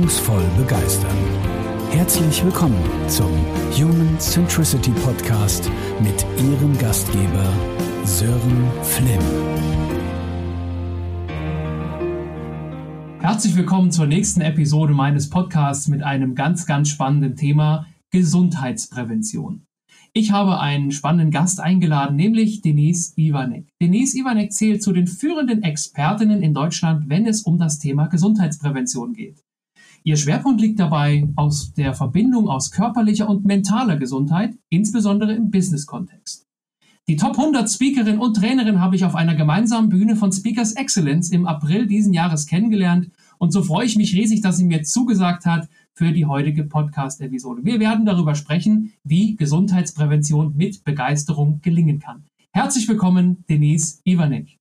wirkungsvoll begeistern. Herzlich willkommen zum Human Centricity Podcast mit Ihrem Gastgeber Sören Flimm. Herzlich willkommen zur nächsten Episode meines Podcasts mit einem ganz, ganz spannenden Thema Gesundheitsprävention. Ich habe einen spannenden Gast eingeladen, nämlich Denise Ivanek. Denise Ivanek zählt zu den führenden Expertinnen in Deutschland, wenn es um das Thema Gesundheitsprävention geht. Ihr Schwerpunkt liegt dabei aus der Verbindung aus körperlicher und mentaler Gesundheit, insbesondere im Business-Kontext. Die Top 100 Speakerin und Trainerin habe ich auf einer gemeinsamen Bühne von Speakers Excellence im April diesen Jahres kennengelernt und so freue ich mich riesig, dass sie mir zugesagt hat, für die heutige Podcast-Episode. Wir werden darüber sprechen, wie Gesundheitsprävention mit Begeisterung gelingen kann. Herzlich willkommen, Denise Ivanek.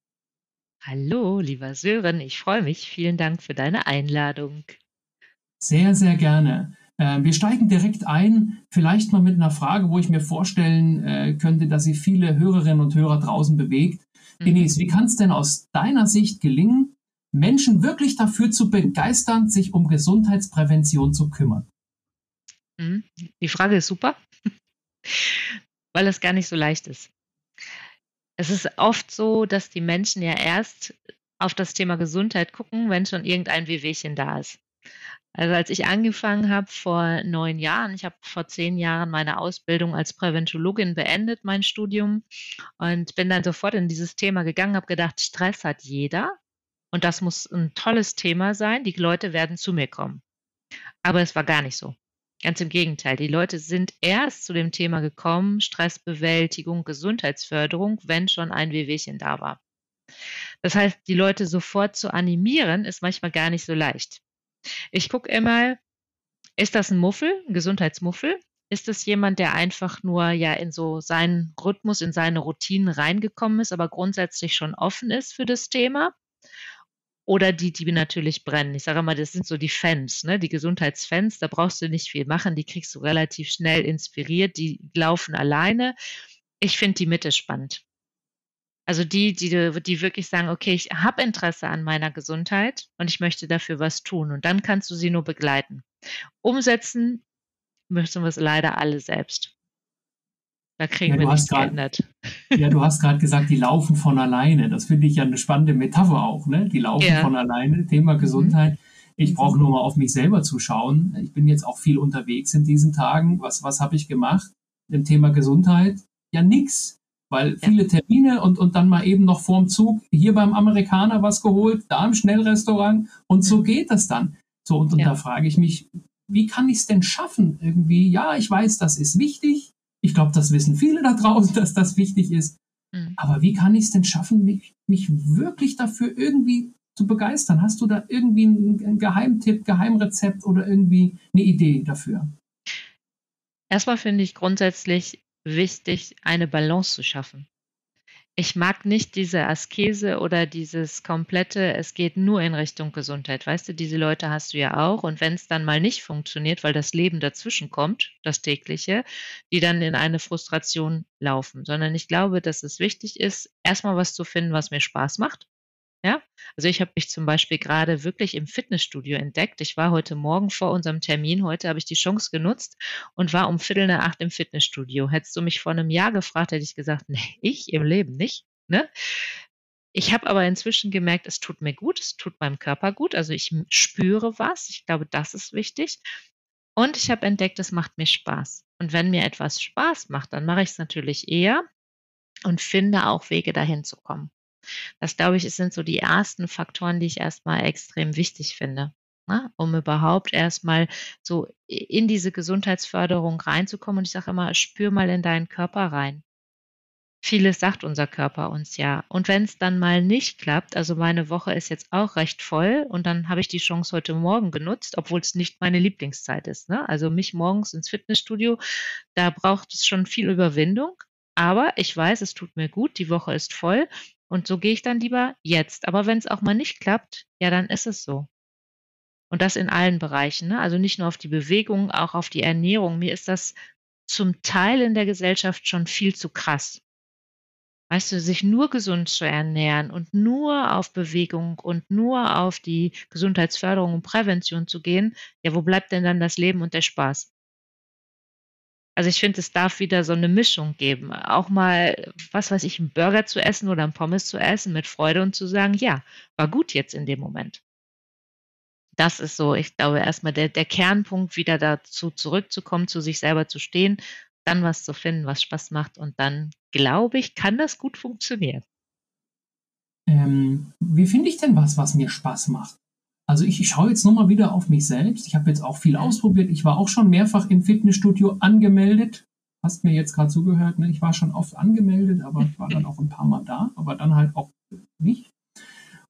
Hallo, lieber Sören, ich freue mich. Vielen Dank für deine Einladung. Sehr, sehr gerne. Äh, wir steigen direkt ein, vielleicht mal mit einer Frage, wo ich mir vorstellen äh, könnte, dass sie viele Hörerinnen und Hörer draußen bewegt. Mhm. Denise, wie kann es denn aus deiner Sicht gelingen, Menschen wirklich dafür zu begeistern, sich um Gesundheitsprävention zu kümmern? Mhm. Die Frage ist super, weil es gar nicht so leicht ist. Es ist oft so, dass die Menschen ja erst auf das Thema Gesundheit gucken, wenn schon irgendein Wehwehchen da ist. Also als ich angefangen habe vor neun Jahren, ich habe vor zehn Jahren meine Ausbildung als Präventologin beendet, mein Studium, und bin dann sofort in dieses Thema gegangen, habe gedacht, Stress hat jeder. Und das muss ein tolles Thema sein. Die Leute werden zu mir kommen. Aber es war gar nicht so. Ganz im Gegenteil. Die Leute sind erst zu dem Thema gekommen, Stressbewältigung, Gesundheitsförderung, wenn schon ein Wehwehchen da war. Das heißt, die Leute sofort zu animieren, ist manchmal gar nicht so leicht. Ich gucke immer, ist das ein Muffel, ein Gesundheitsmuffel? Ist es jemand, der einfach nur ja in so seinen Rhythmus, in seine Routinen reingekommen ist, aber grundsätzlich schon offen ist für das Thema? Oder die, die natürlich brennen. Ich sage mal, das sind so die Fans, ne? die Gesundheitsfans, da brauchst du nicht viel machen, die kriegst du relativ schnell inspiriert, die laufen alleine. Ich finde die Mitte spannend. Also die, die, die wirklich sagen, okay, ich habe Interesse an meiner Gesundheit und ich möchte dafür was tun. Und dann kannst du sie nur begleiten. Umsetzen müssen wir es leider alle selbst. Da kriegen ja, wir nichts geändert. Ja, du hast gerade gesagt, die laufen von alleine. Das finde ich ja eine spannende Metapher auch. Ne? Die laufen ja. von alleine. Thema mhm. Gesundheit. Mhm. Ich brauche nur mal auf mich selber zu schauen. Ich bin jetzt auch viel unterwegs in diesen Tagen. Was, was habe ich gemacht? Im Thema Gesundheit? Ja, nix. Weil viele Termine und, und dann mal eben noch vorm Zug hier beim Amerikaner was geholt, da im Schnellrestaurant und so geht das dann. So, und, und ja. da frage ich mich, wie kann ich es denn schaffen? Irgendwie, ja, ich weiß, das ist wichtig, ich glaube, das wissen viele da draußen, dass das wichtig ist. Mhm. Aber wie kann ich es denn schaffen, mich, mich wirklich dafür irgendwie zu begeistern? Hast du da irgendwie einen, einen Geheimtipp, Geheimrezept oder irgendwie eine Idee dafür? Erstmal finde ich grundsätzlich wichtig, eine Balance zu schaffen. Ich mag nicht diese Askese oder dieses komplette, es geht nur in Richtung Gesundheit. Weißt du, diese Leute hast du ja auch. Und wenn es dann mal nicht funktioniert, weil das Leben dazwischen kommt, das tägliche, die dann in eine Frustration laufen. Sondern ich glaube, dass es wichtig ist, erstmal was zu finden, was mir Spaß macht. Ja, also ich habe mich zum Beispiel gerade wirklich im Fitnessstudio entdeckt. Ich war heute Morgen vor unserem Termin, heute habe ich die Chance genutzt und war um Viertel nach acht im Fitnessstudio. Hättest du mich vor einem Jahr gefragt, hätte ich gesagt, nee, ich im Leben nicht. Ne? Ich habe aber inzwischen gemerkt, es tut mir gut, es tut meinem Körper gut. Also ich spüre was. Ich glaube, das ist wichtig. Und ich habe entdeckt, es macht mir Spaß. Und wenn mir etwas Spaß macht, dann mache ich es natürlich eher und finde auch Wege dahin zu kommen. Das glaube ich, sind so die ersten Faktoren, die ich erstmal extrem wichtig finde, ne? um überhaupt erstmal so in diese Gesundheitsförderung reinzukommen. Und ich sage immer, spür mal in deinen Körper rein. Vieles sagt unser Körper uns ja. Und wenn es dann mal nicht klappt, also meine Woche ist jetzt auch recht voll und dann habe ich die Chance heute Morgen genutzt, obwohl es nicht meine Lieblingszeit ist. Ne? Also mich morgens ins Fitnessstudio, da braucht es schon viel Überwindung. Aber ich weiß, es tut mir gut, die Woche ist voll und so gehe ich dann lieber jetzt. Aber wenn es auch mal nicht klappt, ja, dann ist es so. Und das in allen Bereichen. Ne? Also nicht nur auf die Bewegung, auch auf die Ernährung. Mir ist das zum Teil in der Gesellschaft schon viel zu krass. Weißt du, sich nur gesund zu ernähren und nur auf Bewegung und nur auf die Gesundheitsförderung und Prävention zu gehen, ja, wo bleibt denn dann das Leben und der Spaß? Also ich finde, es darf wieder so eine Mischung geben. Auch mal, was weiß ich, einen Burger zu essen oder ein Pommes zu essen mit Freude und zu sagen, ja, war gut jetzt in dem Moment. Das ist so, ich glaube, erstmal der, der Kernpunkt, wieder dazu zurückzukommen, zu sich selber zu stehen, dann was zu finden, was Spaß macht und dann, glaube ich, kann das gut funktionieren. Ähm, wie finde ich denn was, was mir Spaß macht? Also ich, ich schaue jetzt nochmal wieder auf mich selbst. Ich habe jetzt auch viel ausprobiert. Ich war auch schon mehrfach im Fitnessstudio angemeldet. Hast mir jetzt gerade zugehört, ne? Ich war schon oft angemeldet, aber ich war dann auch ein paar Mal da, aber dann halt auch nicht.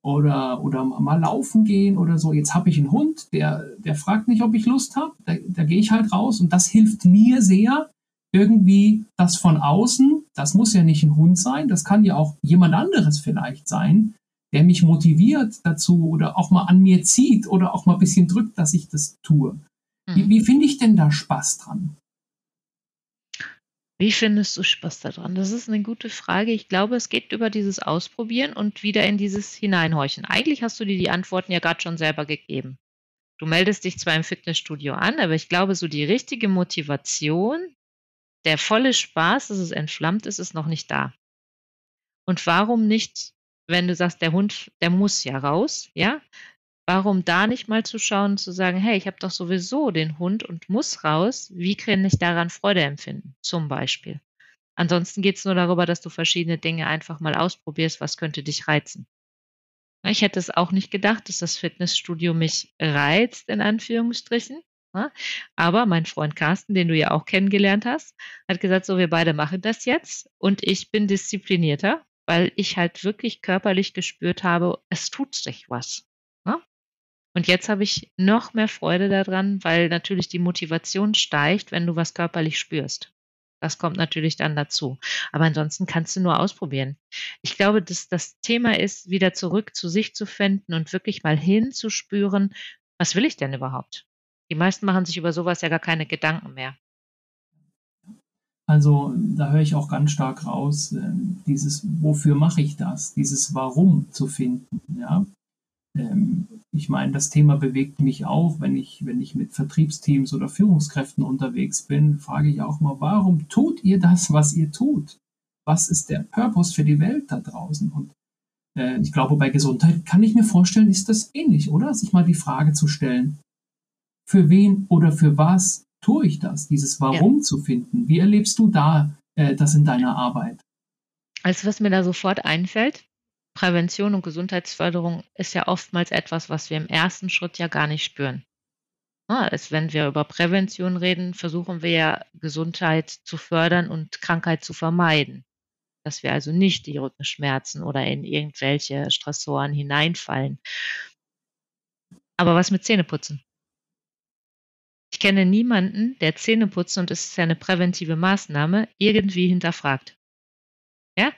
Oder, oder mal laufen gehen oder so. Jetzt habe ich einen Hund, der, der fragt nicht, ob ich Lust habe. Da, da gehe ich halt raus und das hilft mir sehr, irgendwie das von außen, das muss ja nicht ein Hund sein, das kann ja auch jemand anderes vielleicht sein, der mich motiviert dazu oder auch mal an mir zieht oder auch mal ein bisschen drückt, dass ich das tue. Mhm. Wie, wie finde ich denn da Spaß dran? Wie findest du Spaß daran? Das ist eine gute Frage. Ich glaube, es geht über dieses Ausprobieren und wieder in dieses Hineinhorchen. Eigentlich hast du dir die Antworten ja gerade schon selber gegeben. Du meldest dich zwar im Fitnessstudio an, aber ich glaube, so die richtige Motivation, der volle Spaß, dass es entflammt ist, ist noch nicht da. Und warum nicht wenn du sagst, der Hund, der muss ja raus, ja? Warum da nicht mal zu schauen und zu sagen, hey, ich habe doch sowieso den Hund und muss raus, wie kann ich daran Freude empfinden, zum Beispiel. Ansonsten geht es nur darüber, dass du verschiedene Dinge einfach mal ausprobierst, was könnte dich reizen. Ich hätte es auch nicht gedacht, dass das Fitnessstudio mich reizt, in Anführungsstrichen. Aber mein Freund Carsten, den du ja auch kennengelernt hast, hat gesagt, so, wir beide machen das jetzt und ich bin disziplinierter weil ich halt wirklich körperlich gespürt habe, es tut sich was. Ne? Und jetzt habe ich noch mehr Freude daran, weil natürlich die Motivation steigt, wenn du was körperlich spürst. Das kommt natürlich dann dazu. Aber ansonsten kannst du nur ausprobieren. Ich glaube, dass das Thema ist, wieder zurück zu sich zu finden und wirklich mal hinzuspüren, was will ich denn überhaupt? Die meisten machen sich über sowas ja gar keine Gedanken mehr. Also da höre ich auch ganz stark raus, äh, dieses Wofür mache ich das, dieses Warum zu finden. Ja? Ähm, ich meine, das Thema bewegt mich auch, wenn ich, wenn ich mit Vertriebsteams oder Führungskräften unterwegs bin, frage ich auch mal, warum tut ihr das, was ihr tut? Was ist der Purpose für die Welt da draußen? Und äh, ich glaube, bei Gesundheit kann ich mir vorstellen, ist das ähnlich, oder? Sich mal die Frage zu stellen, für wen oder für was tue ich das, dieses Warum ja. zu finden. Wie erlebst du da äh, das in deiner Arbeit? Also was mir da sofort einfällt, Prävention und Gesundheitsförderung ist ja oftmals etwas, was wir im ersten Schritt ja gar nicht spüren. Ja, ist, wenn wir über Prävention reden, versuchen wir ja Gesundheit zu fördern und Krankheit zu vermeiden. Dass wir also nicht die Rückenschmerzen oder in irgendwelche Stressoren hineinfallen. Aber was mit Zähneputzen? Ich kenne niemanden, der Zähneputzen, und es ist ja eine präventive Maßnahme, irgendwie hinterfragt. Ja?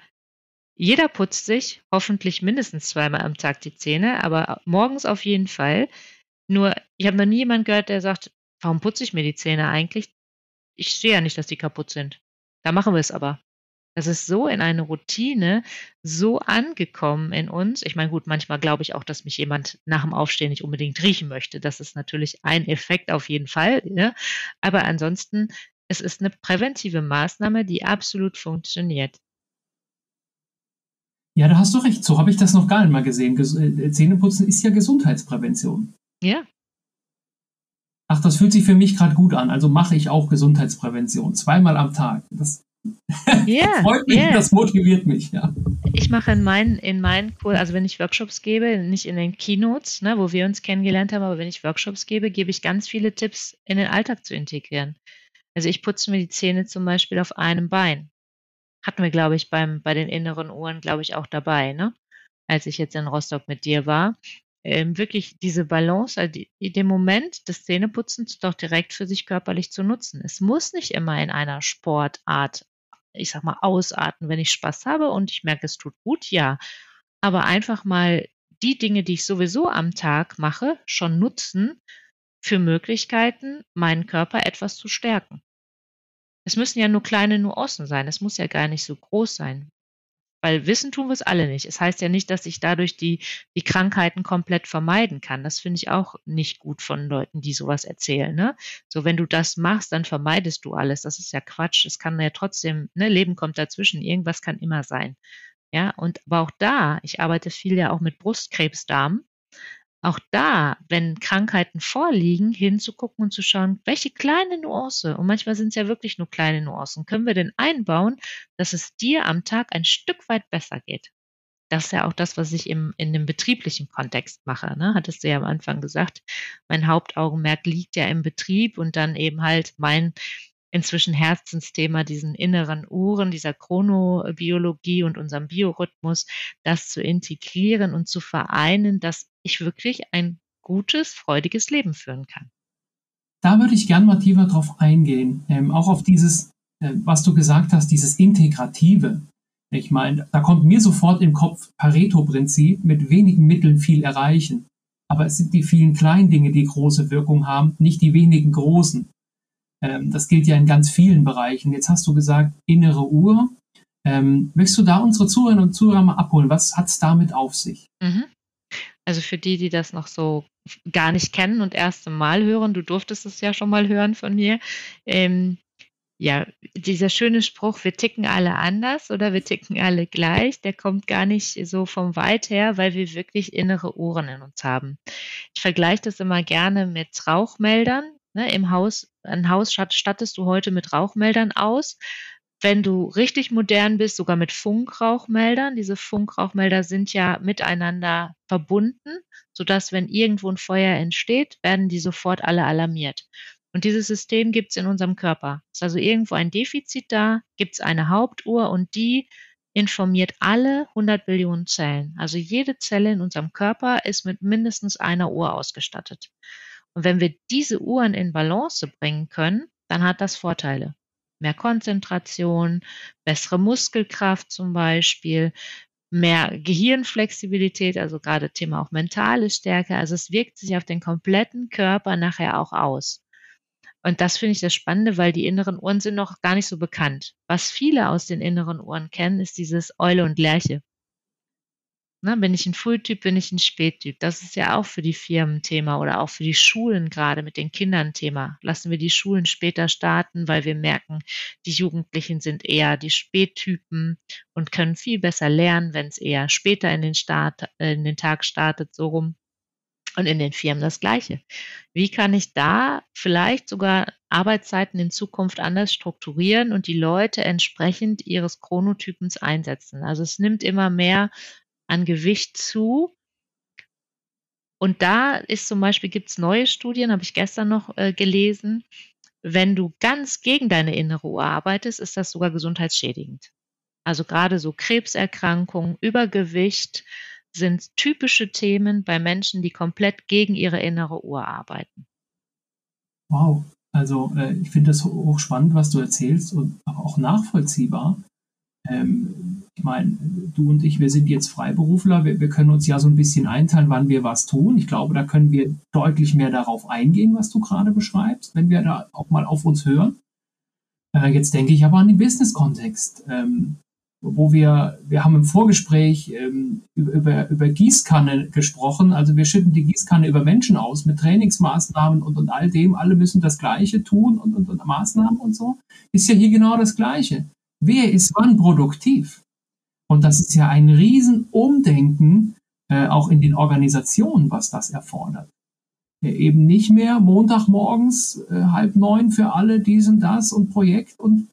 Jeder putzt sich hoffentlich mindestens zweimal am Tag die Zähne, aber morgens auf jeden Fall. Nur, ich habe noch nie jemanden gehört, der sagt, warum putze ich mir die Zähne eigentlich? Ich sehe ja nicht, dass die kaputt sind. Da machen wir es aber. Das ist so in eine Routine, so angekommen in uns. Ich meine, gut, manchmal glaube ich auch, dass mich jemand nach dem Aufstehen nicht unbedingt riechen möchte. Das ist natürlich ein Effekt auf jeden Fall. Ne? Aber ansonsten, es ist eine präventive Maßnahme, die absolut funktioniert. Ja, da hast du recht. So habe ich das noch gar nicht mal gesehen. Äh, Zähneputzen ist ja Gesundheitsprävention. Ja. Ach, das fühlt sich für mich gerade gut an. Also mache ich auch Gesundheitsprävention. Zweimal am Tag. Das Yeah, Freut mich, yeah. das motiviert mich, ja. Ich mache in meinen, in meinen Kurs, also wenn ich Workshops gebe, nicht in den Keynotes, ne, wo wir uns kennengelernt haben, aber wenn ich Workshops gebe, gebe ich ganz viele Tipps in den Alltag zu integrieren. Also ich putze mir die Zähne zum Beispiel auf einem Bein. Hatten wir, glaube ich, beim, bei den inneren Ohren, glaube ich, auch dabei, ne? Als ich jetzt in Rostock mit dir war. Ähm, wirklich diese Balance, also die, den Moment des Zähneputzens doch direkt für sich körperlich zu nutzen. Es muss nicht immer in einer Sportart ich sag mal, ausarten, wenn ich Spaß habe und ich merke, es tut gut, ja. Aber einfach mal die Dinge, die ich sowieso am Tag mache, schon nutzen für Möglichkeiten, meinen Körper etwas zu stärken. Es müssen ja nur kleine Nuancen sein. Es muss ja gar nicht so groß sein. Weil wissen tun wir es alle nicht. Es heißt ja nicht, dass ich dadurch die, die Krankheiten komplett vermeiden kann. Das finde ich auch nicht gut von Leuten, die sowas erzählen. Ne? So, wenn du das machst, dann vermeidest du alles. Das ist ja Quatsch. Es kann ja trotzdem, ne, Leben kommt dazwischen. Irgendwas kann immer sein. Ja, und aber auch da, ich arbeite viel ja auch mit Brustkrebsdarm auch da, wenn Krankheiten vorliegen, hinzugucken und zu schauen, welche kleine Nuance, und manchmal sind es ja wirklich nur kleine Nuancen, können wir denn einbauen, dass es dir am Tag ein Stück weit besser geht. Das ist ja auch das, was ich im, in dem betrieblichen Kontext mache. Ne? Hattest du ja am Anfang gesagt, mein Hauptaugenmerk liegt ja im Betrieb und dann eben halt mein inzwischen Herzensthema, diesen inneren Uhren, dieser Chronobiologie und unserem Biorhythmus, das zu integrieren und zu vereinen, dass ich wirklich ein gutes, freudiges Leben führen kann. Da würde ich gern mal tiefer drauf eingehen, ähm, auch auf dieses, äh, was du gesagt hast, dieses Integrative. Ich meine, da kommt mir sofort im Kopf Pareto-Prinzip, mit wenigen Mitteln viel erreichen. Aber es sind die vielen kleinen Dinge, die große Wirkung haben, nicht die wenigen großen. Ähm, das gilt ja in ganz vielen Bereichen. Jetzt hast du gesagt, innere Uhr. Ähm, möchtest du da unsere Zuhörerinnen und Zuhörer mal abholen? Was hat es damit auf sich? Mhm. Also für die, die das noch so gar nicht kennen und erst Mal hören, du durftest es ja schon mal hören von mir. Ähm, ja, dieser schöne Spruch, wir ticken alle anders oder wir ticken alle gleich, der kommt gar nicht so vom Weit her, weil wir wirklich innere Uhren in uns haben. Ich vergleiche das immer gerne mit Rauchmeldern. Ne, Im Haus, ein Haus stattest du heute mit Rauchmeldern aus. Wenn du richtig modern bist, sogar mit Funkrauchmeldern. Diese Funkrauchmelder sind ja miteinander verbunden, sodass, wenn irgendwo ein Feuer entsteht, werden die sofort alle alarmiert. Und dieses System gibt es in unserem Körper. Ist also irgendwo ein Defizit da, gibt es eine Hauptuhr und die informiert alle 100 Billionen Zellen. Also jede Zelle in unserem Körper ist mit mindestens einer Uhr ausgestattet. Und wenn wir diese Uhren in Balance bringen können, dann hat das Vorteile. Mehr Konzentration, bessere Muskelkraft zum Beispiel, mehr Gehirnflexibilität, also gerade Thema auch mentale Stärke. Also es wirkt sich auf den kompletten Körper nachher auch aus. Und das finde ich das Spannende, weil die inneren Uhren sind noch gar nicht so bekannt. Was viele aus den inneren Uhren kennen, ist dieses Eule und Lerche. Ne, bin ich ein Frühtyp, bin ich ein Spättyp? Das ist ja auch für die Firmen Thema oder auch für die Schulen gerade mit den Kindern Thema. Lassen wir die Schulen später starten, weil wir merken, die Jugendlichen sind eher die Spättypen und können viel besser lernen, wenn es eher später in den, Start, äh, in den Tag startet, so rum. Und in den Firmen das Gleiche. Wie kann ich da vielleicht sogar Arbeitszeiten in Zukunft anders strukturieren und die Leute entsprechend ihres Chronotypens einsetzen? Also es nimmt immer mehr an Gewicht zu. Und da ist zum Beispiel, gibt es neue Studien, habe ich gestern noch äh, gelesen, wenn du ganz gegen deine innere Uhr arbeitest, ist das sogar gesundheitsschädigend. Also gerade so Krebserkrankungen, Übergewicht sind typische Themen bei Menschen, die komplett gegen ihre innere Uhr arbeiten. Wow, also äh, ich finde das hochspannend, was du erzählst und auch nachvollziehbar. Ähm, ich meine, du und ich, wir sind jetzt Freiberufler, wir, wir, können uns ja so ein bisschen einteilen, wann wir was tun. Ich glaube, da können wir deutlich mehr darauf eingehen, was du gerade beschreibst, wenn wir da auch mal auf uns hören. Äh, jetzt denke ich aber an den Business-Kontext, ähm, wo wir, wir haben im Vorgespräch ähm, über, über Gießkanne gesprochen. Also wir schütten die Gießkanne über Menschen aus mit Trainingsmaßnahmen und, und all dem. Alle müssen das Gleiche tun und, und, und Maßnahmen und so. Ist ja hier genau das Gleiche. Wer ist wann produktiv? Und das ist ja ein Riesenumdenken äh, auch in den Organisationen, was das erfordert. Ja, eben nicht mehr Montagmorgens äh, halb neun für alle dies und das und Projekt und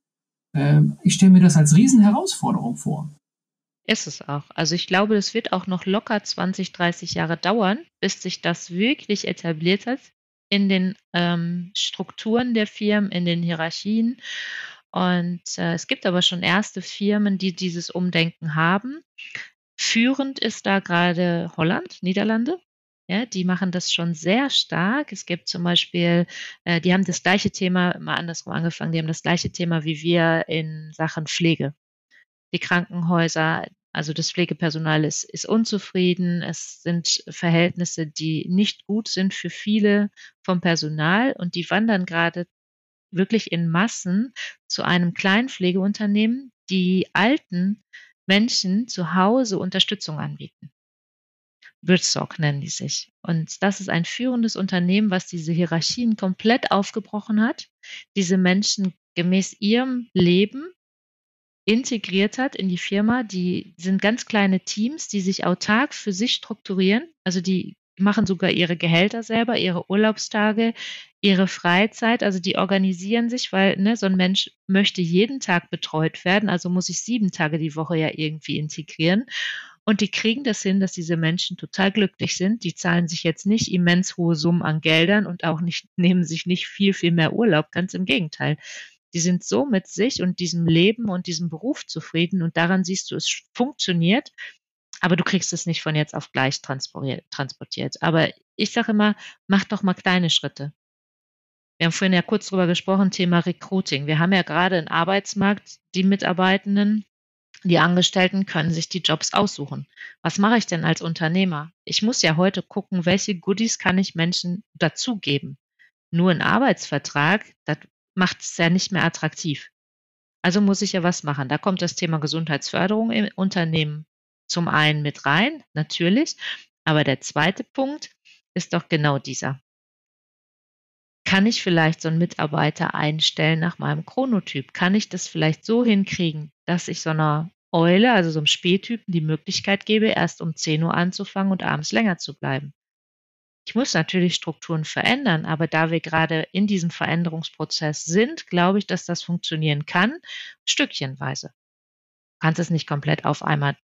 äh, ich stelle mir das als Riesenherausforderung vor. Ist es auch. Also ich glaube, das wird auch noch locker 20, 30 Jahre dauern, bis sich das wirklich etabliert hat in den ähm, Strukturen der Firmen, in den Hierarchien. Und äh, es gibt aber schon erste Firmen, die dieses Umdenken haben. Führend ist da gerade Holland, Niederlande. Ja, die machen das schon sehr stark. Es gibt zum Beispiel, äh, die haben das gleiche Thema, mal andersrum angefangen, die haben das gleiche Thema wie wir in Sachen Pflege. Die Krankenhäuser, also das Pflegepersonal ist, ist unzufrieden. Es sind Verhältnisse, die nicht gut sind für viele vom Personal und die wandern gerade wirklich in Massen zu einem kleinen Pflegeunternehmen. Die alten Menschen zu Hause Unterstützung anbieten. Bridgestock nennen die sich. Und das ist ein führendes Unternehmen, was diese Hierarchien komplett aufgebrochen hat, diese Menschen gemäß ihrem Leben integriert hat in die Firma. Die sind ganz kleine Teams, die sich autark für sich strukturieren. Also die machen sogar ihre Gehälter selber, ihre Urlaubstage, ihre Freizeit. Also die organisieren sich, weil ne, so ein Mensch möchte jeden Tag betreut werden. Also muss ich sieben Tage die Woche ja irgendwie integrieren. Und die kriegen das hin, dass diese Menschen total glücklich sind. Die zahlen sich jetzt nicht immens hohe Summen an Geldern und auch nicht, nehmen sich nicht viel, viel mehr Urlaub. Ganz im Gegenteil. Die sind so mit sich und diesem Leben und diesem Beruf zufrieden und daran siehst du, es funktioniert, aber du kriegst es nicht von jetzt auf gleich transportiert. Aber ich sage immer, mach doch mal kleine Schritte. Wir haben vorhin ja kurz drüber gesprochen, Thema Recruiting. Wir haben ja gerade einen Arbeitsmarkt, die Mitarbeitenden, die Angestellten können sich die Jobs aussuchen. Was mache ich denn als Unternehmer? Ich muss ja heute gucken, welche Goodies kann ich Menschen dazugeben. Nur ein Arbeitsvertrag, das macht es ja nicht mehr attraktiv. Also muss ich ja was machen. Da kommt das Thema Gesundheitsförderung im Unternehmen zum einen mit rein, natürlich. Aber der zweite Punkt ist doch genau dieser. Kann ich vielleicht so einen Mitarbeiter einstellen nach meinem Chronotyp? Kann ich das vielleicht so hinkriegen, dass ich so einer Eule, also so einem Spättypen, die Möglichkeit gebe, erst um 10 Uhr anzufangen und abends länger zu bleiben? Ich muss natürlich Strukturen verändern, aber da wir gerade in diesem Veränderungsprozess sind, glaube ich, dass das funktionieren kann, stückchenweise. Du kannst es nicht komplett auf einmal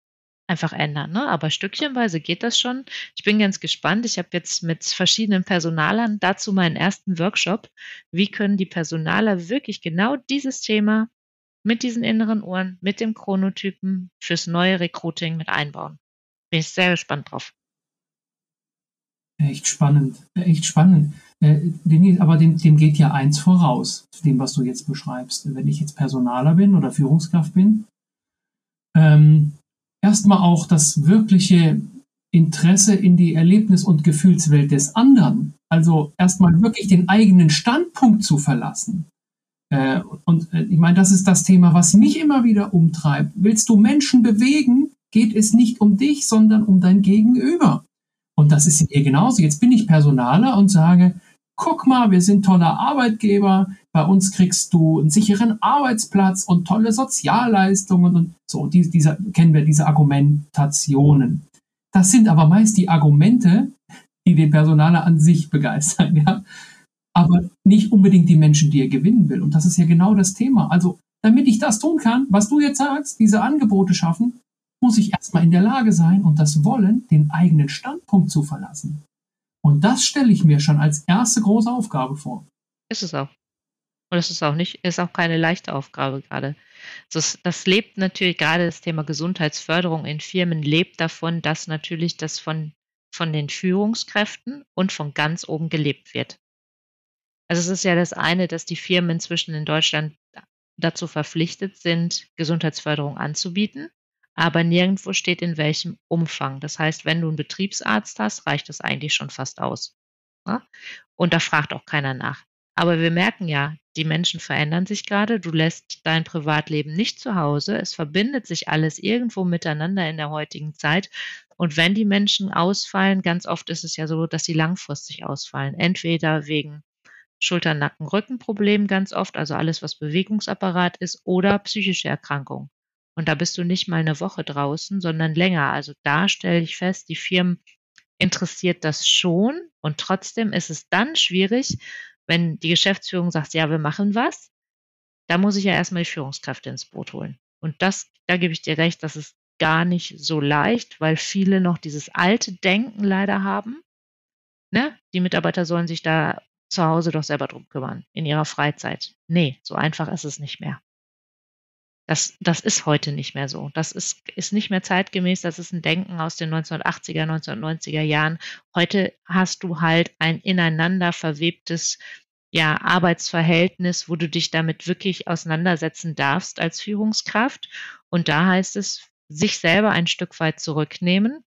einfach ändern, ne? aber stückchenweise geht das schon. Ich bin ganz gespannt. Ich habe jetzt mit verschiedenen Personalern dazu meinen ersten Workshop. Wie können die Personaler wirklich genau dieses Thema mit diesen inneren Ohren, mit dem Chronotypen fürs neue Recruiting mit einbauen? Bin ich sehr gespannt drauf. Echt spannend, echt spannend. Äh, aber dem, dem geht ja eins voraus, dem, was du jetzt beschreibst. Wenn ich jetzt Personaler bin oder Führungskraft bin, ähm, erstmal auch das wirkliche Interesse in die Erlebnis- und Gefühlswelt des anderen. Also erstmal wirklich den eigenen Standpunkt zu verlassen. Äh, und äh, ich meine, das ist das Thema, was mich immer wieder umtreibt. Willst du Menschen bewegen, geht es nicht um dich, sondern um dein Gegenüber. Und das ist hier genauso. Jetzt bin ich Personaler und sage, guck mal, wir sind toller Arbeitgeber, bei uns kriegst du einen sicheren Arbeitsplatz und tolle Sozialleistungen und so, diese, diese, kennen wir diese Argumentationen. Das sind aber meist die Argumente, die den Personaler an sich begeistern, ja. Aber nicht unbedingt die Menschen, die er gewinnen will. Und das ist ja genau das Thema. Also, damit ich das tun kann, was du jetzt sagst, diese Angebote schaffen, muss ich erstmal in der Lage sein und das Wollen, den eigenen Standpunkt zu verlassen. Und das stelle ich mir schon als erste große Aufgabe vor. Ist es auch. Und es ist auch nicht, ist auch keine leichte Aufgabe gerade. Das, das lebt natürlich, gerade das Thema Gesundheitsförderung in Firmen lebt davon, dass natürlich das von, von den Führungskräften und von ganz oben gelebt wird. Also es ist ja das eine, dass die Firmen inzwischen in Deutschland dazu verpflichtet sind, Gesundheitsförderung anzubieten aber nirgendwo steht in welchem Umfang. Das heißt, wenn du einen Betriebsarzt hast, reicht das eigentlich schon fast aus. Und da fragt auch keiner nach. Aber wir merken ja, die Menschen verändern sich gerade. Du lässt dein Privatleben nicht zu Hause. Es verbindet sich alles irgendwo miteinander in der heutigen Zeit. Und wenn die Menschen ausfallen, ganz oft ist es ja so, dass sie langfristig ausfallen. Entweder wegen Schulter, Nacken, Rückenproblemen ganz oft, also alles, was Bewegungsapparat ist, oder psychische Erkrankungen. Und da bist du nicht mal eine Woche draußen, sondern länger. Also da stelle ich fest, die Firmen interessiert das schon und trotzdem ist es dann schwierig, wenn die Geschäftsführung sagt, ja, wir machen was. Da muss ich ja erstmal die Führungskräfte ins Boot holen. Und das, da gebe ich dir recht, das ist gar nicht so leicht, weil viele noch dieses alte Denken leider haben. Ne? Die Mitarbeiter sollen sich da zu Hause doch selber drum kümmern, in ihrer Freizeit. Nee, so einfach ist es nicht mehr. Das, das ist heute nicht mehr so. Das ist, ist nicht mehr zeitgemäß. Das ist ein Denken aus den 1980er, 1990er Jahren. Heute hast du halt ein ineinander verwebtes ja, Arbeitsverhältnis, wo du dich damit wirklich auseinandersetzen darfst als Führungskraft. Und da heißt es, sich selber ein Stück weit zurücknehmen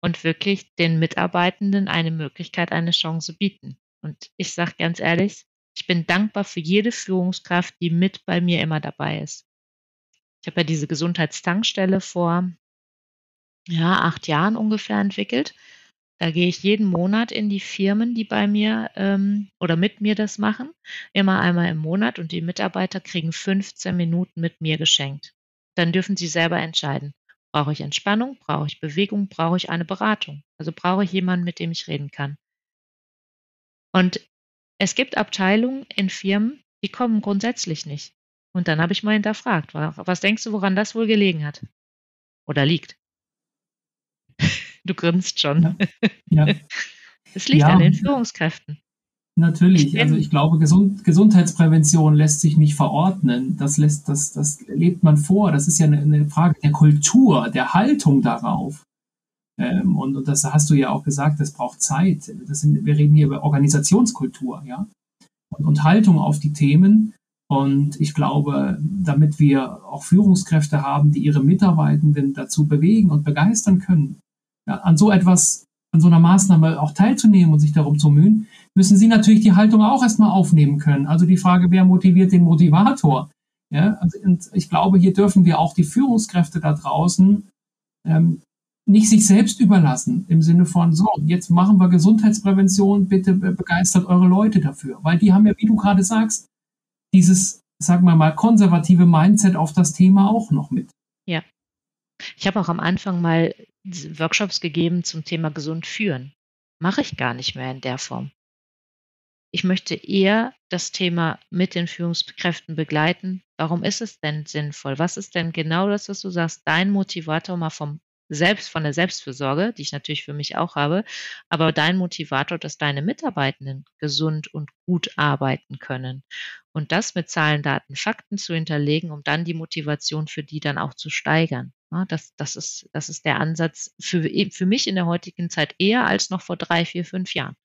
und wirklich den Mitarbeitenden eine Möglichkeit, eine Chance bieten. Und ich sage ganz ehrlich, ich bin dankbar für jede Führungskraft, die mit bei mir immer dabei ist. Ich habe ja diese Gesundheitstankstelle vor ja, acht Jahren ungefähr entwickelt. Da gehe ich jeden Monat in die Firmen, die bei mir ähm, oder mit mir das machen, immer einmal im Monat und die Mitarbeiter kriegen 15 Minuten mit mir geschenkt. Dann dürfen sie selber entscheiden. Brauche ich Entspannung? Brauche ich Bewegung? Brauche ich eine Beratung? Also brauche ich jemanden, mit dem ich reden kann. Und es gibt Abteilungen in Firmen, die kommen grundsätzlich nicht. Und dann habe ich mal hinterfragt, was denkst du, woran das wohl gelegen hat? Oder liegt? Du grinst schon. Ja. Es liegt ja. an den Führungskräften. Natürlich, ich also ich glaube, Gesund Gesundheitsprävention lässt sich nicht verordnen. Das lässt, das, das lebt man vor. Das ist ja eine, eine Frage der Kultur, der Haltung darauf. Ähm, und, und, das hast du ja auch gesagt, das braucht Zeit. Das sind, wir reden hier über Organisationskultur, ja. Und, und Haltung auf die Themen. Und ich glaube, damit wir auch Führungskräfte haben, die ihre Mitarbeitenden dazu bewegen und begeistern können, ja, an so etwas, an so einer Maßnahme auch teilzunehmen und sich darum zu mühen, müssen sie natürlich die Haltung auch erstmal aufnehmen können. Also die Frage, wer motiviert den Motivator? Ja, also, und ich glaube, hier dürfen wir auch die Führungskräfte da draußen ähm, nicht sich selbst überlassen im Sinne von, so, jetzt machen wir Gesundheitsprävention, bitte begeistert eure Leute dafür. Weil die haben ja, wie du gerade sagst, dieses, sagen wir mal, konservative Mindset auf das Thema auch noch mit. Ja. Ich habe auch am Anfang mal Workshops gegeben zum Thema gesund führen. Mache ich gar nicht mehr in der Form. Ich möchte eher das Thema mit den Führungskräften begleiten. Warum ist es denn sinnvoll? Was ist denn genau das, was du sagst, dein Motivator mal vom selbst von der Selbstfürsorge, die ich natürlich für mich auch habe, aber dein Motivator, dass deine Mitarbeitenden gesund und gut arbeiten können. Und das mit Zahlen, Daten, Fakten zu hinterlegen, um dann die Motivation für die dann auch zu steigern. Das, das, ist, das ist der Ansatz für, für mich in der heutigen Zeit eher als noch vor drei, vier, fünf Jahren.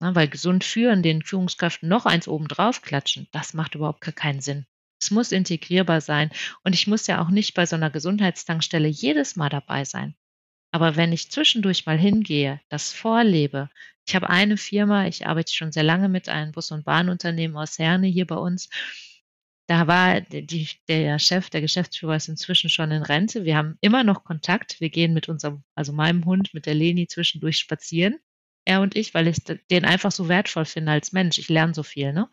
Weil gesund führen, den Führungskräften noch eins obendrauf klatschen, das macht überhaupt keinen Sinn. Es muss integrierbar sein. Und ich muss ja auch nicht bei so einer Gesundheitstankstelle jedes Mal dabei sein. Aber wenn ich zwischendurch mal hingehe, das vorlebe, ich habe eine Firma, ich arbeite schon sehr lange mit einem Bus- und Bahnunternehmen aus Herne hier bei uns. Da war die, der Chef, der Geschäftsführer ist inzwischen schon in Rente. Wir haben immer noch Kontakt. Wir gehen mit unserem, also meinem Hund, mit der Leni zwischendurch spazieren. Er und ich, weil ich den einfach so wertvoll finde als Mensch. Ich lerne so viel, ne?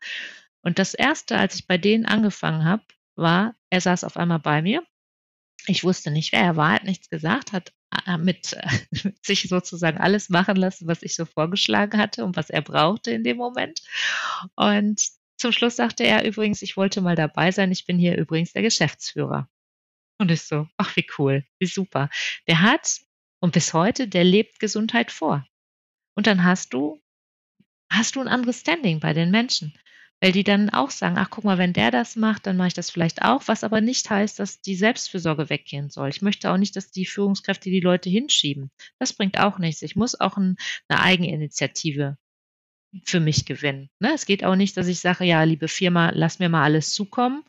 Und das erste, als ich bei denen angefangen habe, war, er saß auf einmal bei mir. Ich wusste nicht, wer er war, hat nichts gesagt, hat äh, mit, mit sich sozusagen alles machen lassen, was ich so vorgeschlagen hatte und was er brauchte in dem Moment. Und zum Schluss sagte er übrigens, ich wollte mal dabei sein, ich bin hier übrigens der Geschäftsführer. Und ich so, ach wie cool, wie super. Der hat, und bis heute, der lebt Gesundheit vor. Und dann hast du, hast du ein anderes Standing bei den Menschen. Weil die dann auch sagen, ach guck mal, wenn der das macht, dann mache ich das vielleicht auch, was aber nicht heißt, dass die Selbstfürsorge weggehen soll. Ich möchte auch nicht, dass die Führungskräfte die Leute hinschieben. Das bringt auch nichts. Ich muss auch ein, eine Eigeninitiative für mich gewinnen. Ne? Es geht auch nicht, dass ich sage, ja, liebe Firma, lass mir mal alles zukommen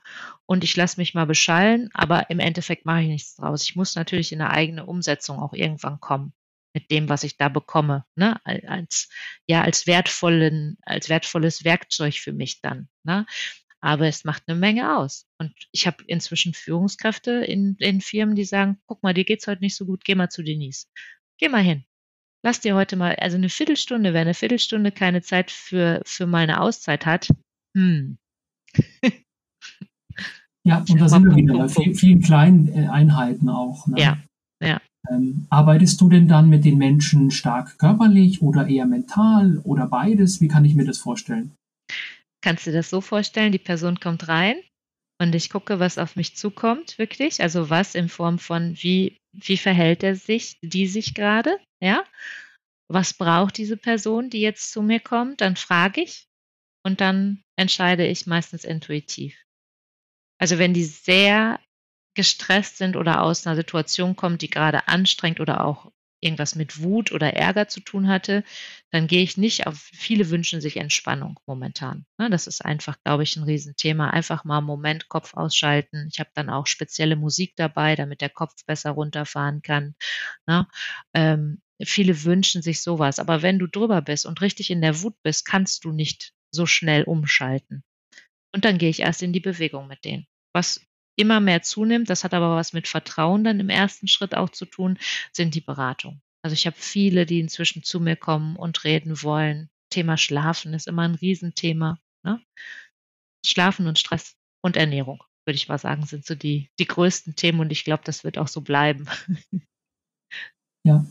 und ich lasse mich mal beschallen, aber im Endeffekt mache ich nichts draus. Ich muss natürlich in eine eigene Umsetzung auch irgendwann kommen mit dem, was ich da bekomme, ne? als, ja, als wertvollen, als wertvolles Werkzeug für mich dann. Ne? Aber es macht eine Menge aus. Und ich habe inzwischen Führungskräfte in, in Firmen, die sagen, guck mal, dir geht's heute nicht so gut, geh mal zu Denise. Geh mal hin. Lass dir heute mal, also eine Viertelstunde, wer eine Viertelstunde keine Zeit für, für meine Auszeit hat, hm. Ja, und da sind wir wieder bei vielen, vielen kleinen äh, Einheiten auch. Ne? Ja, ja. Ähm, arbeitest du denn dann mit den Menschen stark körperlich oder eher mental oder beides? Wie kann ich mir das vorstellen? Kannst du das so vorstellen, die Person kommt rein und ich gucke, was auf mich zukommt, wirklich. Also was in Form von, wie, wie verhält er sich, die sich gerade, ja? Was braucht diese Person, die jetzt zu mir kommt? Dann frage ich und dann entscheide ich meistens intuitiv. Also wenn die sehr gestresst sind oder aus einer Situation kommen, die gerade anstrengend oder auch irgendwas mit Wut oder Ärger zu tun hatte, dann gehe ich nicht auf, viele wünschen sich Entspannung momentan. Ne, das ist einfach, glaube ich, ein Riesenthema. Einfach mal einen Moment Kopf ausschalten. Ich habe dann auch spezielle Musik dabei, damit der Kopf besser runterfahren kann. Ne, ähm, viele wünschen sich sowas. Aber wenn du drüber bist und richtig in der Wut bist, kannst du nicht so schnell umschalten. Und dann gehe ich erst in die Bewegung mit denen. Was immer mehr zunimmt, das hat aber was mit Vertrauen dann im ersten Schritt auch zu tun, sind die Beratungen. Also ich habe viele, die inzwischen zu mir kommen und reden wollen. Thema Schlafen ist immer ein Riesenthema. Ne? Schlafen und Stress und Ernährung, würde ich mal sagen, sind so die, die größten Themen und ich glaube, das wird auch so bleiben. Ja.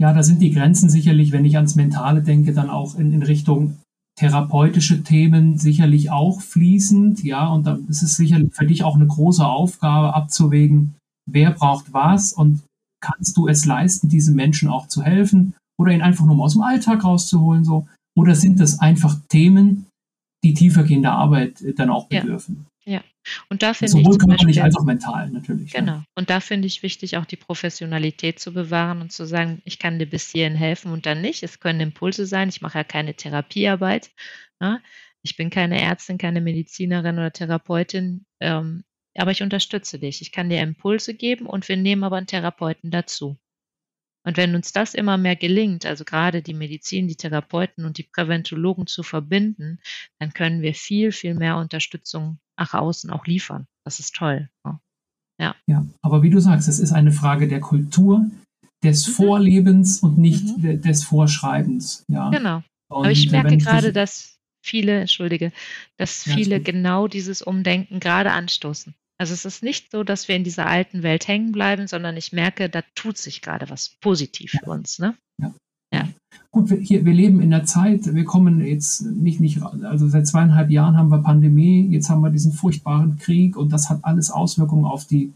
Ja, da sind die Grenzen sicherlich, wenn ich ans Mentale denke, dann auch in, in Richtung therapeutische Themen sicherlich auch fließend. Ja, und da ist es sicherlich für dich auch eine große Aufgabe abzuwägen, wer braucht was und kannst du es leisten, diesen Menschen auch zu helfen oder ihn einfach nur mal aus dem Alltag rauszuholen, so. Oder sind das einfach Themen, die tiefergehende Arbeit dann auch bedürfen? Ja. ja. Und da finde Sowohl körperlich als auch mental natürlich. Genau. Ja. Und da finde ich wichtig, auch die Professionalität zu bewahren und zu sagen, ich kann dir bis hierhin helfen und dann nicht. Es können Impulse sein. Ich mache ja keine Therapiearbeit. Ne? Ich bin keine Ärztin, keine Medizinerin oder Therapeutin. Ähm, aber ich unterstütze dich. Ich kann dir Impulse geben und wir nehmen aber einen Therapeuten dazu. Und wenn uns das immer mehr gelingt, also gerade die Medizin, die Therapeuten und die Präventologen zu verbinden, dann können wir viel, viel mehr Unterstützung nach außen auch liefern. Das ist toll. Ja. Ja, aber wie du sagst, es ist eine Frage der Kultur, des mhm. Vorlebens und nicht mhm. des Vorschreibens. Ja. Genau. Und aber ich merke gerade, dass viele, entschuldige, dass viele ja, genau dieses Umdenken gerade anstoßen. Also es ist nicht so, dass wir in dieser alten Welt hängen bleiben, sondern ich merke, da tut sich gerade was positiv für uns. Ne? Ja. ja. Gut, wir, hier, wir leben in der Zeit, wir kommen jetzt nicht, nicht, also seit zweieinhalb Jahren haben wir Pandemie, jetzt haben wir diesen furchtbaren Krieg und das hat alles Auswirkungen auf die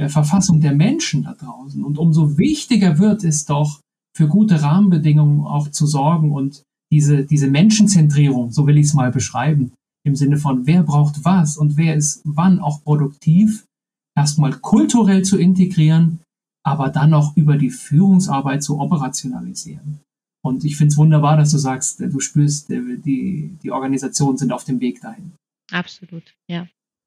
äh, Verfassung der Menschen da draußen. Und umso wichtiger wird es doch, für gute Rahmenbedingungen auch zu sorgen und diese, diese Menschenzentrierung, so will ich es mal beschreiben, im Sinne von, wer braucht was und wer ist wann auch produktiv, erstmal kulturell zu integrieren, aber dann auch über die Führungsarbeit zu operationalisieren. Und ich finde es wunderbar, dass du sagst, du spürst, die, die Organisationen sind auf dem Weg dahin. Absolut, ja.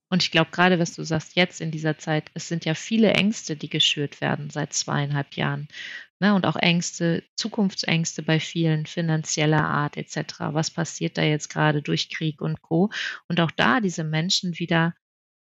Und ich glaube, gerade was du sagst, jetzt in dieser Zeit, es sind ja viele Ängste, die geschürt werden seit zweieinhalb Jahren. Ne, und auch Ängste, Zukunftsängste bei vielen finanzieller Art etc. Was passiert da jetzt gerade durch Krieg und Co. Und auch da diese Menschen wieder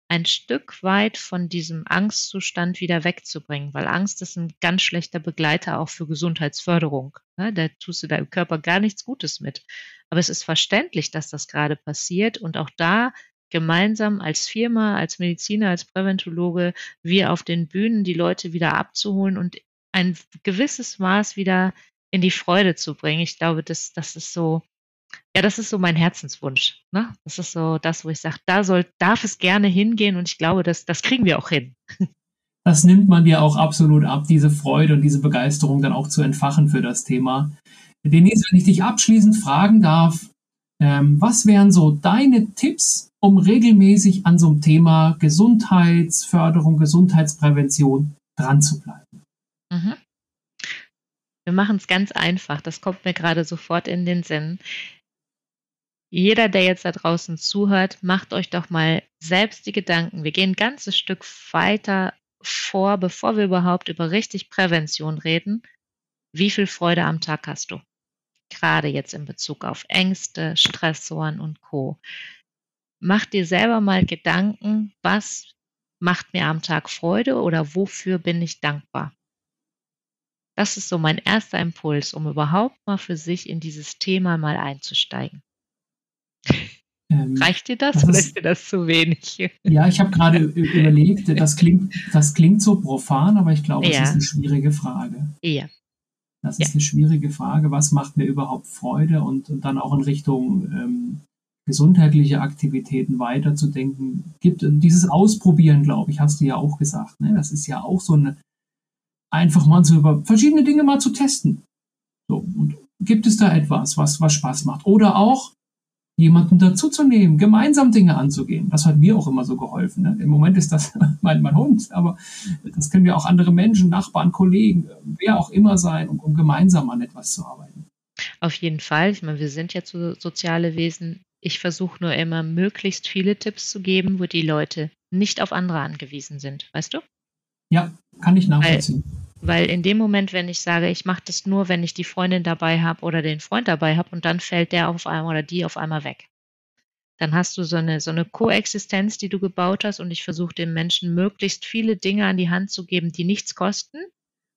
ein Stück weit von diesem Angstzustand wieder wegzubringen, weil Angst ist ein ganz schlechter Begleiter auch für Gesundheitsförderung. Ne? Da tust du deinem Körper gar nichts Gutes mit. Aber es ist verständlich, dass das gerade passiert und auch da gemeinsam als Firma, als Mediziner, als Präventologe, wir auf den Bühnen die Leute wieder abzuholen und ein gewisses Maß wieder in die Freude zu bringen. Ich glaube, das, das ist so, ja, das ist so mein Herzenswunsch. Ne? Das ist so das, wo ich sage, da soll, darf es gerne hingehen und ich glaube, das, das kriegen wir auch hin. Das nimmt man dir auch absolut ab, diese Freude und diese Begeisterung dann auch zu entfachen für das Thema. Denise, wenn ich dich abschließend fragen darf, ähm, was wären so deine Tipps, um regelmäßig an so einem Thema Gesundheitsförderung, Gesundheitsprävention dran zu bleiben? Mhm. Wir machen es ganz einfach. Das kommt mir gerade sofort in den Sinn. Jeder, der jetzt da draußen zuhört, macht euch doch mal selbst die Gedanken. Wir gehen ein ganzes Stück weiter vor, bevor wir überhaupt über richtig Prävention reden. Wie viel Freude am Tag hast du? Gerade jetzt in Bezug auf Ängste, Stressoren und Co. Mach dir selber mal Gedanken, was macht mir am Tag Freude oder wofür bin ich dankbar? Das ist so mein erster Impuls, um überhaupt mal für sich in dieses Thema mal einzusteigen. Ähm, Reicht dir das, das oder ist dir das zu wenig? Ja, ich habe gerade überlegt, das klingt, das klingt so profan, aber ich glaube, ja. es ist eine schwierige Frage. Ja. Das ist ja. eine schwierige Frage. Was macht mir überhaupt Freude? Und, und dann auch in Richtung ähm, gesundheitliche Aktivitäten weiterzudenken. Gibt dieses Ausprobieren, glaube ich, hast du ja auch gesagt. Ne? Das ist ja auch so eine, einfach mal so über verschiedene Dinge mal zu testen. So, und gibt es da etwas, was, was Spaß macht? Oder auch jemanden dazuzunehmen, gemeinsam Dinge anzugehen. Das hat mir auch immer so geholfen. Ne? Im Moment ist das mein, mein Hund, aber das können ja auch andere Menschen, Nachbarn, Kollegen, wer auch immer sein, um, um gemeinsam an etwas zu arbeiten. Auf jeden Fall. Ich meine, wir sind ja so soziale Wesen. Ich versuche nur immer, möglichst viele Tipps zu geben, wo die Leute nicht auf andere angewiesen sind. Weißt du? Ja, kann ich nachvollziehen. Weil, weil in dem Moment, wenn ich sage, ich mache das nur, wenn ich die Freundin dabei habe oder den Freund dabei habe und dann fällt der auf einmal oder die auf einmal weg. dann hast du so eine, so eine Koexistenz, die du gebaut hast und ich versuche den Menschen möglichst viele Dinge an die Hand zu geben, die nichts kosten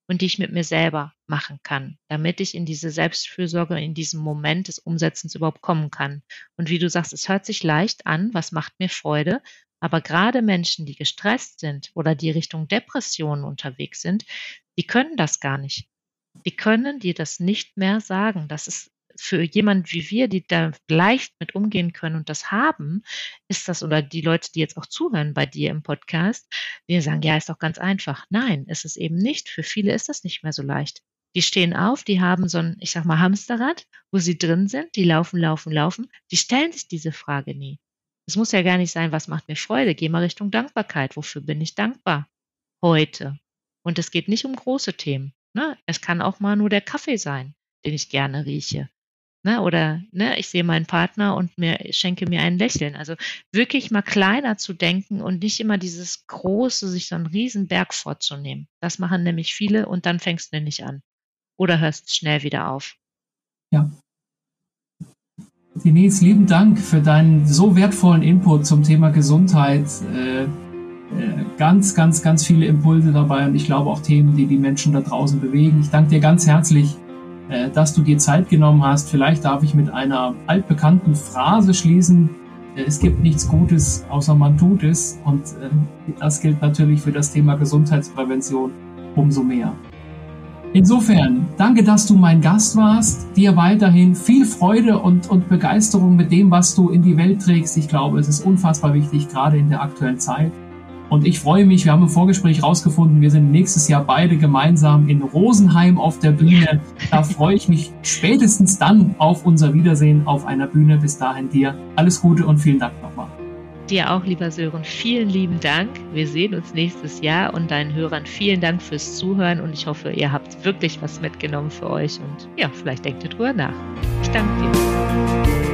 und die ich mit mir selber machen kann, damit ich in diese Selbstfürsorge, in diesem Moment des Umsetzens überhaupt kommen kann. Und wie du sagst, es hört sich leicht an, was macht mir Freude, aber gerade Menschen, die gestresst sind oder die Richtung Depressionen unterwegs sind, die können das gar nicht. Die können dir das nicht mehr sagen. Das ist für jemand wie wir, die da leicht mit umgehen können und das haben, ist das, oder die Leute, die jetzt auch zuhören bei dir im Podcast, die sagen, ja, ist doch ganz einfach. Nein, ist es eben nicht. Für viele ist das nicht mehr so leicht. Die stehen auf, die haben so ein, ich sag mal, Hamsterrad, wo sie drin sind, die laufen, laufen, laufen. Die stellen sich diese Frage nie. Es muss ja gar nicht sein, was macht mir Freude? Geh mal Richtung Dankbarkeit. Wofür bin ich dankbar? Heute. Und es geht nicht um große Themen. Ne? Es kann auch mal nur der Kaffee sein, den ich gerne rieche. Ne, oder ne, ich sehe meinen Partner und mir schenke mir ein Lächeln. Also wirklich mal kleiner zu denken und nicht immer dieses große, sich so einen Riesenberg vorzunehmen. Das machen nämlich viele und dann fängst du nicht an. Oder hörst schnell wieder auf. Ja. Denise, lieben Dank für deinen so wertvollen Input zum Thema Gesundheit. Äh, äh, ganz, ganz, ganz viele Impulse dabei und ich glaube auch Themen, die die Menschen da draußen bewegen. Ich danke dir ganz herzlich äh, dass du dir Zeit genommen hast. Vielleicht darf ich mit einer altbekannten Phrase schließen. Es gibt nichts Gutes, außer man tut es. Und äh, das gilt natürlich für das Thema Gesundheitsprävention umso mehr. Insofern, danke, dass du mein Gast warst. Dir weiterhin viel Freude und, und Begeisterung mit dem, was du in die Welt trägst. Ich glaube, es ist unfassbar wichtig, gerade in der aktuellen Zeit. Und ich freue mich, wir haben im Vorgespräch rausgefunden, wir sind nächstes Jahr beide gemeinsam in Rosenheim auf der Bühne. Da freue ich mich spätestens dann auf unser Wiedersehen auf einer Bühne. Bis dahin dir alles Gute und vielen Dank nochmal. Dir auch, lieber Sören, vielen lieben Dank. Wir sehen uns nächstes Jahr und deinen Hörern vielen Dank fürs Zuhören und ich hoffe, ihr habt wirklich was mitgenommen für euch und ja, vielleicht denkt ihr drüber nach. Ich danke dir.